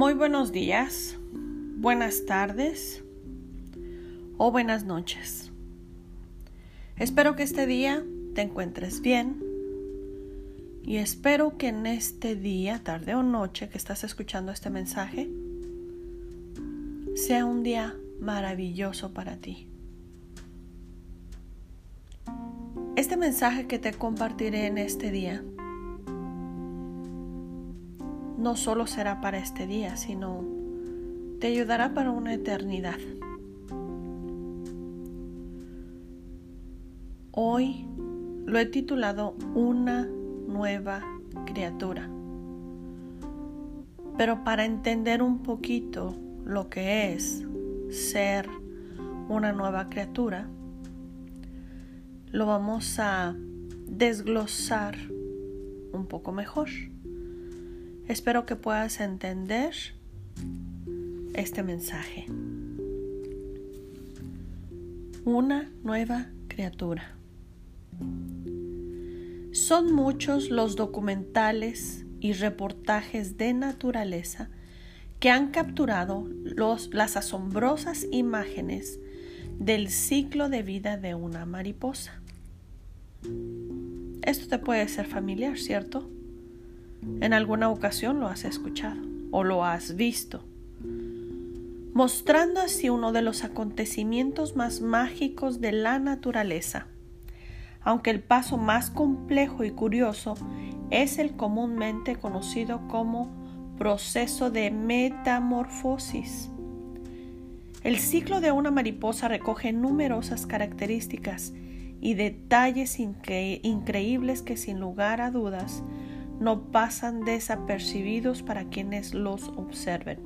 Muy buenos días, buenas tardes o buenas noches. Espero que este día te encuentres bien y espero que en este día, tarde o noche que estás escuchando este mensaje, sea un día maravilloso para ti. Este mensaje que te compartiré en este día no solo será para este día, sino te ayudará para una eternidad. Hoy lo he titulado Una nueva criatura. Pero para entender un poquito lo que es ser una nueva criatura, lo vamos a desglosar un poco mejor. Espero que puedas entender este mensaje. Una nueva criatura. Son muchos los documentales y reportajes de naturaleza que han capturado las asombrosas imágenes del ciclo de vida de una mariposa. Esto te puede ser familiar, ¿cierto? En alguna ocasión lo has escuchado o lo has visto, mostrando así uno de los acontecimientos más mágicos de la naturaleza, aunque el paso más complejo y curioso es el comúnmente conocido como proceso de metamorfosis. El ciclo de una mariposa recoge numerosas características y detalles increíbles que sin lugar a dudas no pasan desapercibidos para quienes los observen.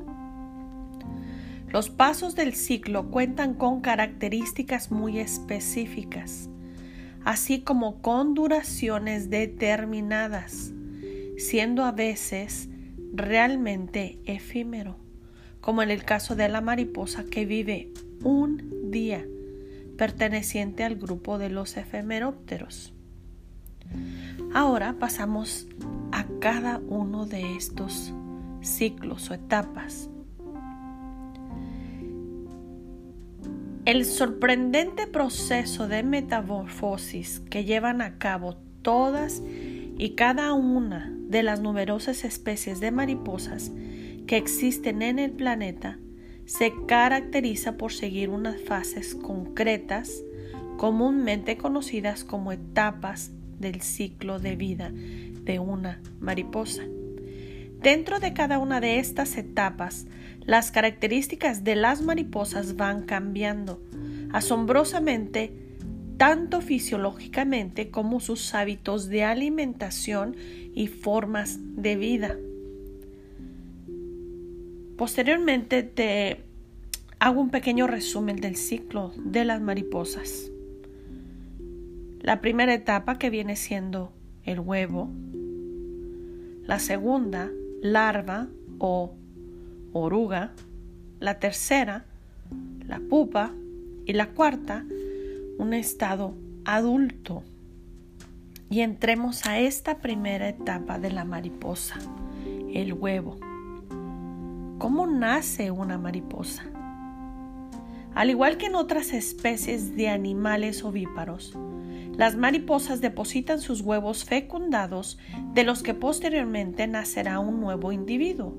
Los pasos del ciclo cuentan con características muy específicas, así como con duraciones determinadas, siendo a veces realmente efímero, como en el caso de la mariposa que vive un día, perteneciente al grupo de los efemerópteros. Ahora pasamos a cada uno de estos ciclos o etapas. El sorprendente proceso de metamorfosis que llevan a cabo todas y cada una de las numerosas especies de mariposas que existen en el planeta se caracteriza por seguir unas fases concretas comúnmente conocidas como etapas del ciclo de vida de una mariposa. Dentro de cada una de estas etapas, las características de las mariposas van cambiando, asombrosamente, tanto fisiológicamente como sus hábitos de alimentación y formas de vida. Posteriormente te hago un pequeño resumen del ciclo de las mariposas. La primera etapa que viene siendo el huevo. La segunda, larva o oruga. La tercera, la pupa. Y la cuarta, un estado adulto. Y entremos a esta primera etapa de la mariposa, el huevo. ¿Cómo nace una mariposa? Al igual que en otras especies de animales ovíparos, las mariposas depositan sus huevos fecundados de los que posteriormente nacerá un nuevo individuo.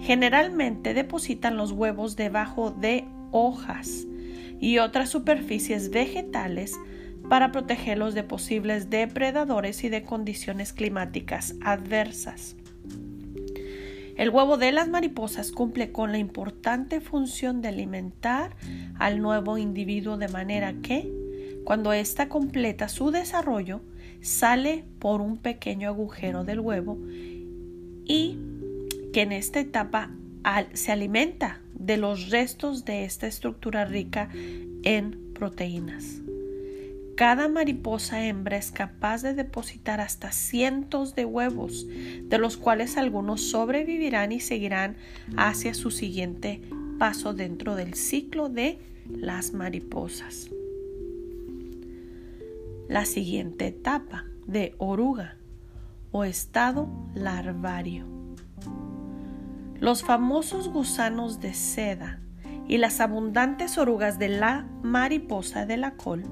Generalmente depositan los huevos debajo de hojas y otras superficies vegetales para protegerlos de posibles depredadores y de condiciones climáticas adversas. El huevo de las mariposas cumple con la importante función de alimentar al nuevo individuo de manera que cuando ésta completa su desarrollo, sale por un pequeño agujero del huevo y que en esta etapa se alimenta de los restos de esta estructura rica en proteínas. Cada mariposa hembra es capaz de depositar hasta cientos de huevos, de los cuales algunos sobrevivirán y seguirán hacia su siguiente paso dentro del ciclo de las mariposas la siguiente etapa de oruga o estado larvario. Los famosos gusanos de seda y las abundantes orugas de la mariposa de la col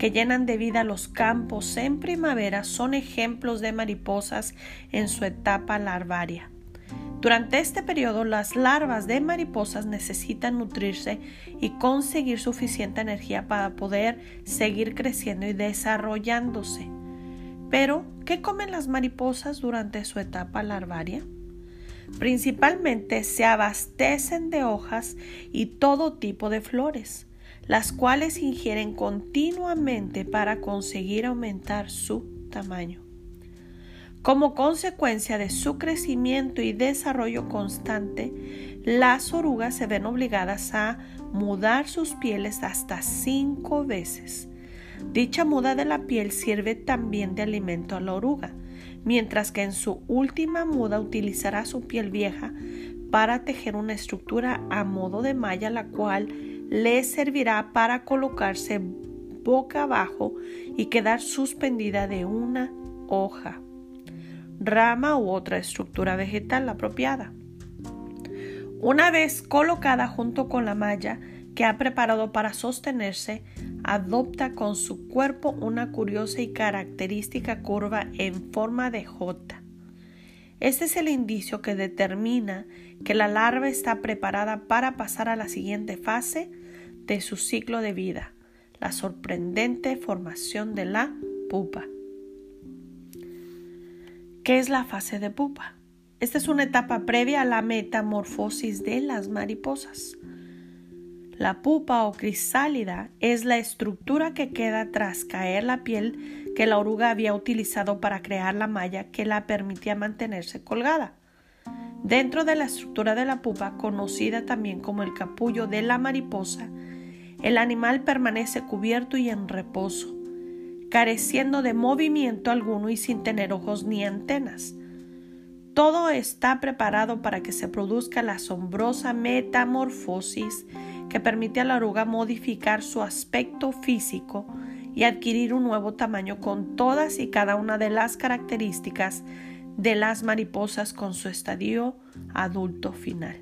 que llenan de vida los campos en primavera son ejemplos de mariposas en su etapa larvaria. Durante este periodo las larvas de mariposas necesitan nutrirse y conseguir suficiente energía para poder seguir creciendo y desarrollándose. Pero, ¿qué comen las mariposas durante su etapa larvaria? Principalmente se abastecen de hojas y todo tipo de flores, las cuales ingieren continuamente para conseguir aumentar su tamaño. Como consecuencia de su crecimiento y desarrollo constante, las orugas se ven obligadas a mudar sus pieles hasta cinco veces. Dicha muda de la piel sirve también de alimento a la oruga, mientras que en su última muda utilizará su piel vieja para tejer una estructura a modo de malla, la cual le servirá para colocarse boca abajo y quedar suspendida de una hoja rama u otra estructura vegetal apropiada. Una vez colocada junto con la malla que ha preparado para sostenerse, adopta con su cuerpo una curiosa y característica curva en forma de J. Este es el indicio que determina que la larva está preparada para pasar a la siguiente fase de su ciclo de vida, la sorprendente formación de la pupa. ¿Qué es la fase de pupa? Esta es una etapa previa a la metamorfosis de las mariposas. La pupa o crisálida es la estructura que queda tras caer la piel que la oruga había utilizado para crear la malla que la permitía mantenerse colgada. Dentro de la estructura de la pupa, conocida también como el capullo de la mariposa, el animal permanece cubierto y en reposo careciendo de movimiento alguno y sin tener ojos ni antenas. Todo está preparado para que se produzca la asombrosa metamorfosis que permite a la oruga modificar su aspecto físico y adquirir un nuevo tamaño con todas y cada una de las características de las mariposas con su estadio adulto final.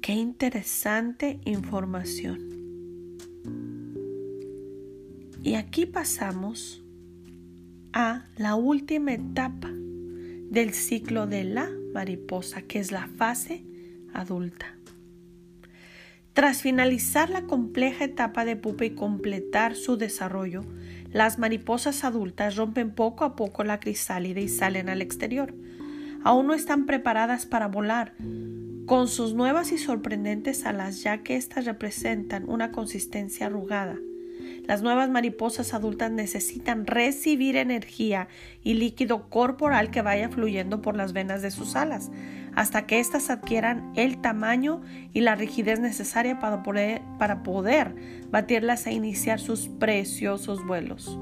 Qué interesante información. Y aquí pasamos a la última etapa del ciclo de la mariposa, que es la fase adulta. Tras finalizar la compleja etapa de pupa y completar su desarrollo, las mariposas adultas rompen poco a poco la crisálida y salen al exterior. Aún no están preparadas para volar, con sus nuevas y sorprendentes alas, ya que éstas representan una consistencia arrugada las nuevas mariposas adultas necesitan recibir energía y líquido corporal que vaya fluyendo por las venas de sus alas, hasta que éstas adquieran el tamaño y la rigidez necesaria para poder, batirlas e iniciar sus preciosos vuelos.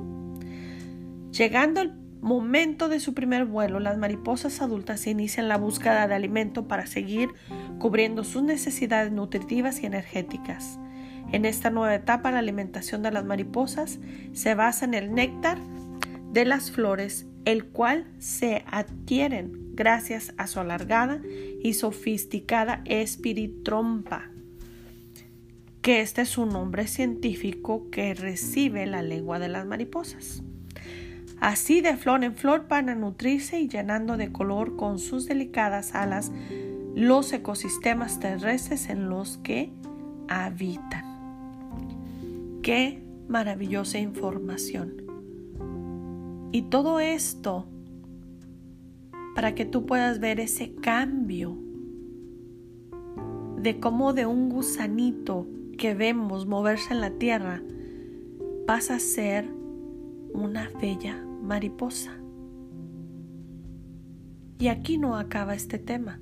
Llegando el momento de su primer vuelo, las mariposas adultas inician la búsqueda de alimento para seguir cubriendo sus necesidades nutritivas y energéticas. En esta nueva etapa, la alimentación de las mariposas se basa en el néctar de las flores, el cual se adquieren gracias a su alargada y sofisticada espiritrompa, que este es un nombre científico que recibe la lengua de las mariposas. Así de flor en flor van a nutrirse y llenando de color con sus delicadas alas los ecosistemas terrestres en los que habitan. Qué maravillosa información. Y todo esto para que tú puedas ver ese cambio de cómo de un gusanito que vemos moverse en la tierra pasa a ser una bella mariposa. Y aquí no acaba este tema.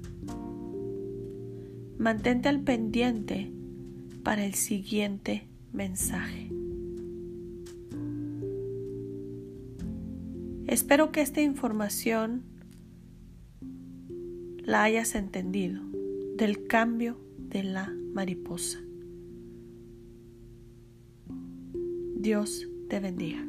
Mantente al pendiente para el siguiente mensaje. Espero que esta información la hayas entendido del cambio de la mariposa. Dios te bendiga.